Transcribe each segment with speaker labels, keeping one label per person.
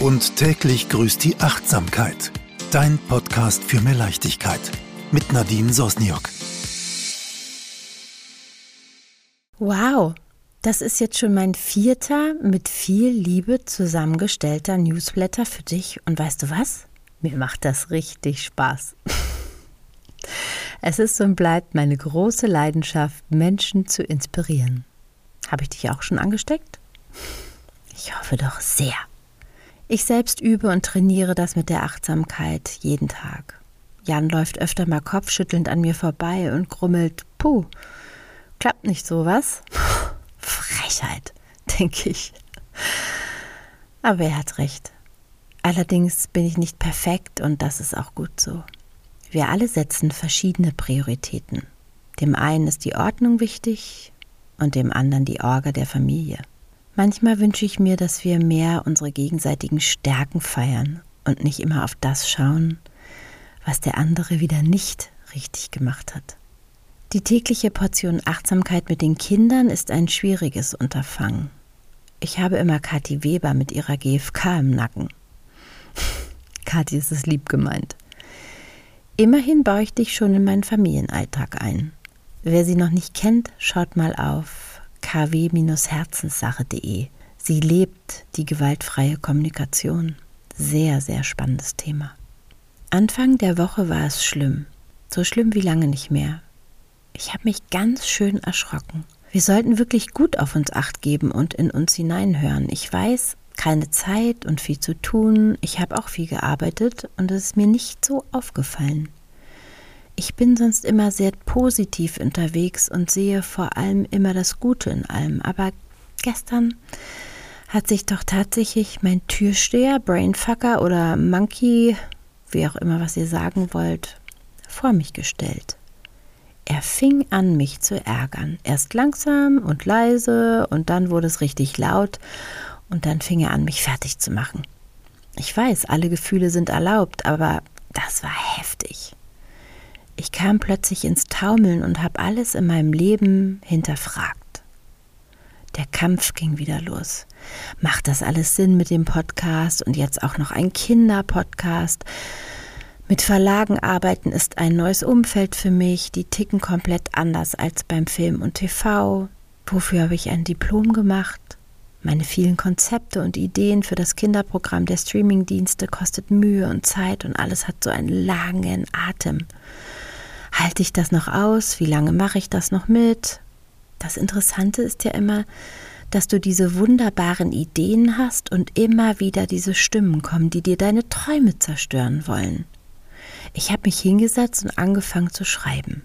Speaker 1: Und täglich grüßt die Achtsamkeit. Dein Podcast für mehr Leichtigkeit. Mit Nadine Sosniok.
Speaker 2: Wow, das ist jetzt schon mein vierter mit viel Liebe zusammengestellter Newsletter für dich. Und weißt du was? Mir macht das richtig Spaß. Es ist und bleibt meine große Leidenschaft, Menschen zu inspirieren. Habe ich dich auch schon angesteckt? Ich hoffe doch sehr. Ich selbst übe und trainiere das mit der Achtsamkeit jeden Tag. Jan läuft öfter mal kopfschüttelnd an mir vorbei und grummelt, puh, klappt nicht so, was? Frechheit, denke ich. Aber er hat recht. Allerdings bin ich nicht perfekt und das ist auch gut so. Wir alle setzen verschiedene Prioritäten. Dem einen ist die Ordnung wichtig und dem anderen die Orga der Familie. Manchmal wünsche ich mir, dass wir mehr unsere gegenseitigen Stärken feiern und nicht immer auf das schauen, was der andere wieder nicht richtig gemacht hat. Die tägliche Portion Achtsamkeit mit den Kindern ist ein schwieriges Unterfangen. Ich habe immer Kathi Weber mit ihrer GFK im Nacken. Kathi ist es lieb gemeint. Immerhin baue ich dich schon in meinen Familienalltag ein. Wer sie noch nicht kennt, schaut mal auf kw-herzenssache.de. Sie lebt die gewaltfreie Kommunikation. Sehr, sehr spannendes Thema. Anfang der Woche war es schlimm. So schlimm wie lange nicht mehr. Ich habe mich ganz schön erschrocken. Wir sollten wirklich gut auf uns acht geben und in uns hineinhören. Ich weiß, keine Zeit und viel zu tun. Ich habe auch viel gearbeitet und es ist mir nicht so aufgefallen. Ich bin sonst immer sehr positiv unterwegs und sehe vor allem immer das Gute in allem. Aber gestern hat sich doch tatsächlich mein Türsteher, Brainfucker oder Monkey, wie auch immer, was ihr sagen wollt, vor mich gestellt. Er fing an, mich zu ärgern. Erst langsam und leise und dann wurde es richtig laut und dann fing er an, mich fertig zu machen. Ich weiß, alle Gefühle sind erlaubt, aber das war heftig. Ich kam plötzlich ins Taumeln und habe alles in meinem Leben hinterfragt. Der Kampf ging wieder los. Macht das alles Sinn mit dem Podcast und jetzt auch noch ein Kinderpodcast? Mit Verlagen arbeiten ist ein neues Umfeld für mich. Die ticken komplett anders als beim Film und TV. Wofür habe ich ein Diplom gemacht? Meine vielen Konzepte und Ideen für das Kinderprogramm der Streamingdienste kostet Mühe und Zeit und alles hat so einen langen Atem. Halte ich das noch aus? Wie lange mache ich das noch mit? Das Interessante ist ja immer, dass du diese wunderbaren Ideen hast und immer wieder diese Stimmen kommen, die dir deine Träume zerstören wollen. Ich habe mich hingesetzt und angefangen zu schreiben.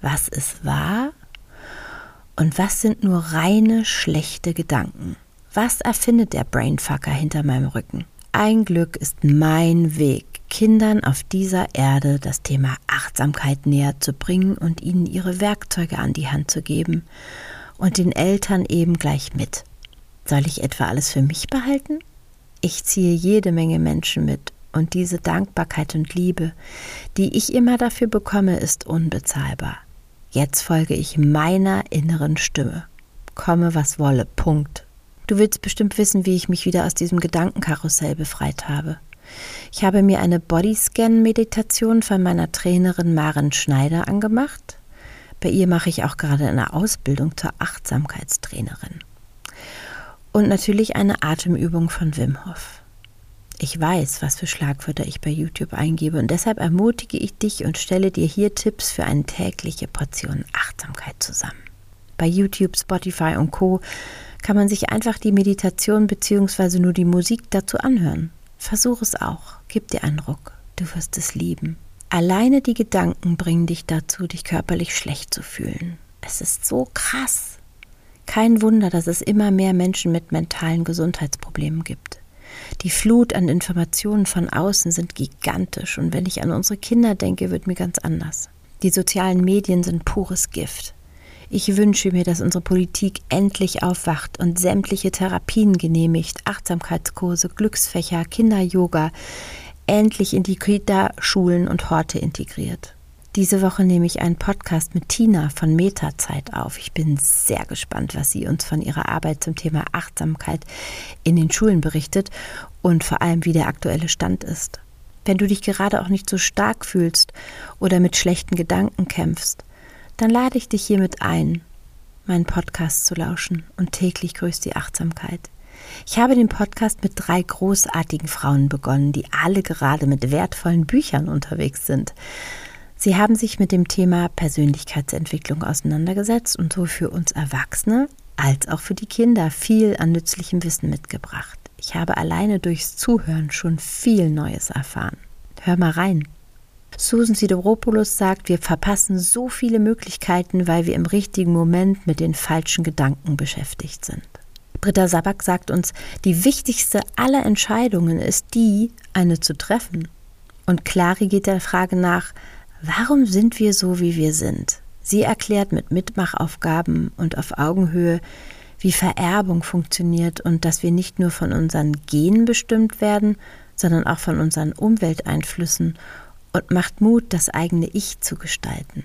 Speaker 2: Was ist wahr und was sind nur reine schlechte Gedanken? Was erfindet der Brainfucker hinter meinem Rücken? Ein Glück ist mein Weg, Kindern auf dieser Erde das Thema Achtsamkeit näher zu bringen und ihnen ihre Werkzeuge an die Hand zu geben und den Eltern eben gleich mit. Soll ich etwa alles für mich behalten? Ich ziehe jede Menge Menschen mit und diese Dankbarkeit und Liebe, die ich immer dafür bekomme, ist unbezahlbar. Jetzt folge ich meiner inneren Stimme. Komme, was wolle. Punkt. Du willst bestimmt wissen, wie ich mich wieder aus diesem Gedankenkarussell befreit habe. Ich habe mir eine Bodyscan-Meditation von meiner Trainerin Maren Schneider angemacht. Bei ihr mache ich auch gerade eine Ausbildung zur Achtsamkeitstrainerin. Und natürlich eine Atemübung von Wim Hof. Ich weiß, was für Schlagwörter ich bei YouTube eingebe und deshalb ermutige ich dich und stelle dir hier Tipps für eine tägliche Portion Achtsamkeit zusammen. Bei YouTube, Spotify und Co kann man sich einfach die Meditation bzw. nur die Musik dazu anhören. Versuch es auch. Gib dir einen Ruck. Du wirst es lieben. Alleine die Gedanken bringen dich dazu, dich körperlich schlecht zu fühlen. Es ist so krass. Kein Wunder, dass es immer mehr Menschen mit mentalen Gesundheitsproblemen gibt. Die Flut an Informationen von außen sind gigantisch und wenn ich an unsere Kinder denke, wird mir ganz anders. Die sozialen Medien sind pures Gift. Ich wünsche mir, dass unsere Politik endlich aufwacht und sämtliche Therapien genehmigt, Achtsamkeitskurse, Glücksfächer, Kinder-Yoga endlich in die Kita, Schulen und Horte integriert. Diese Woche nehme ich einen Podcast mit Tina von Metazeit auf. Ich bin sehr gespannt, was sie uns von ihrer Arbeit zum Thema Achtsamkeit in den Schulen berichtet und vor allem, wie der aktuelle Stand ist. Wenn du dich gerade auch nicht so stark fühlst oder mit schlechten Gedanken kämpfst, dann lade ich dich hiermit ein, meinen Podcast zu lauschen und täglich grüßt die Achtsamkeit. Ich habe den Podcast mit drei großartigen Frauen begonnen, die alle gerade mit wertvollen Büchern unterwegs sind. Sie haben sich mit dem Thema Persönlichkeitsentwicklung auseinandergesetzt und so für uns Erwachsene als auch für die Kinder viel an nützlichem Wissen mitgebracht. Ich habe alleine durchs Zuhören schon viel Neues erfahren. Hör mal rein. Susan Sideropoulos sagt, wir verpassen so viele Möglichkeiten, weil wir im richtigen Moment mit den falschen Gedanken beschäftigt sind. Britta Sabak sagt uns, die wichtigste aller Entscheidungen ist die, eine zu treffen. Und Clary geht der Frage nach, warum sind wir so, wie wir sind? Sie erklärt mit Mitmachaufgaben und auf Augenhöhe, wie Vererbung funktioniert und dass wir nicht nur von unseren Genen bestimmt werden, sondern auch von unseren Umwelteinflüssen und macht Mut, das eigene Ich zu gestalten.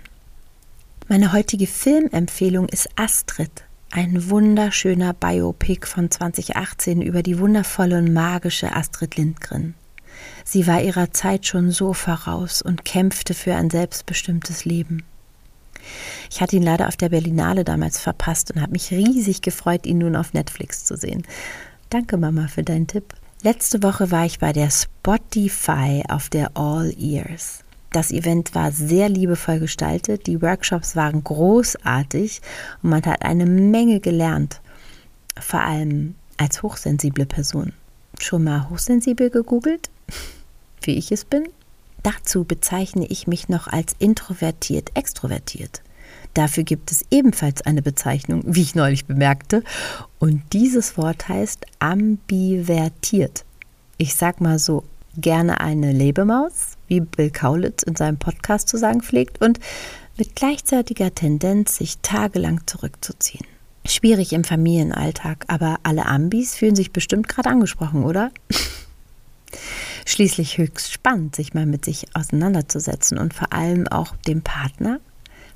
Speaker 2: Meine heutige Filmempfehlung ist Astrid, ein wunderschöner Biopic von 2018 über die wundervolle und magische Astrid Lindgren. Sie war ihrer Zeit schon so voraus und kämpfte für ein selbstbestimmtes Leben. Ich hatte ihn leider auf der Berlinale damals verpasst und habe mich riesig gefreut, ihn nun auf Netflix zu sehen. Danke, Mama, für deinen Tipp. Letzte Woche war ich bei der Spotify auf der All Ears. Das Event war sehr liebevoll gestaltet, die Workshops waren großartig und man hat eine Menge gelernt. Vor allem als hochsensible Person. Schon mal hochsensibel gegoogelt? Wie ich es bin? Dazu bezeichne ich mich noch als introvertiert extrovertiert. Dafür gibt es ebenfalls eine Bezeichnung, wie ich neulich bemerkte, und dieses Wort heißt ambivertiert. Ich sag mal so gerne eine Lebemaus, wie Bill Kaulitz in seinem Podcast zu sagen pflegt, und mit gleichzeitiger Tendenz, sich tagelang zurückzuziehen. Schwierig im Familienalltag, aber alle Ambis fühlen sich bestimmt gerade angesprochen, oder? Schließlich höchst spannend, sich mal mit sich auseinanderzusetzen und vor allem auch dem Partner,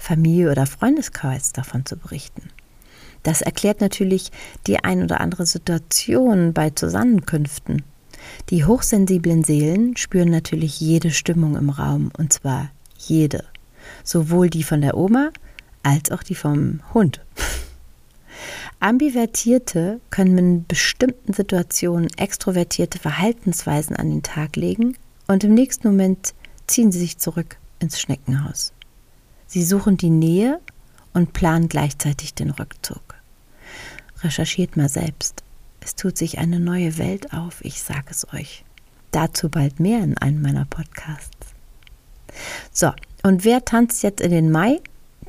Speaker 2: Familie oder Freundeskreis davon zu berichten. Das erklärt natürlich die ein oder andere Situation bei Zusammenkünften. Die hochsensiblen Seelen spüren natürlich jede Stimmung im Raum, und zwar jede. Sowohl die von der Oma als auch die vom Hund. Ambivertierte können in bestimmten Situationen extrovertierte Verhaltensweisen an den Tag legen und im nächsten Moment ziehen sie sich zurück ins Schneckenhaus. Sie suchen die Nähe und planen gleichzeitig den Rückzug. Recherchiert mal selbst. Es tut sich eine neue Welt auf, ich sage es euch. Dazu bald mehr in einem meiner Podcasts. So, und wer tanzt jetzt in den Mai?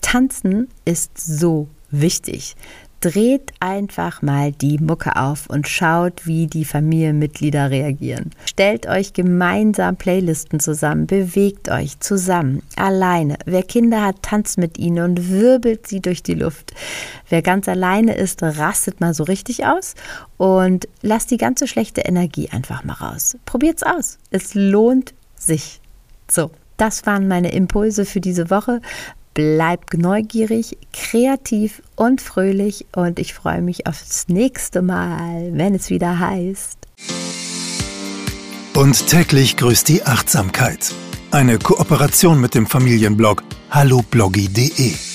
Speaker 2: Tanzen ist so wichtig dreht einfach mal die Mucke auf und schaut, wie die Familienmitglieder reagieren. Stellt euch gemeinsam Playlisten zusammen, bewegt euch zusammen, alleine. Wer Kinder hat, tanzt mit ihnen und wirbelt sie durch die Luft. Wer ganz alleine ist, rastet mal so richtig aus und lasst die ganze schlechte Energie einfach mal raus. Probiert's aus. Es lohnt sich. So. Das waren meine Impulse für diese Woche. Bleib neugierig, kreativ und fröhlich und ich freue mich aufs nächste Mal, wenn es wieder heißt.
Speaker 1: Und täglich grüßt die Achtsamkeit. Eine Kooperation mit dem Familienblog hallobloggy.de.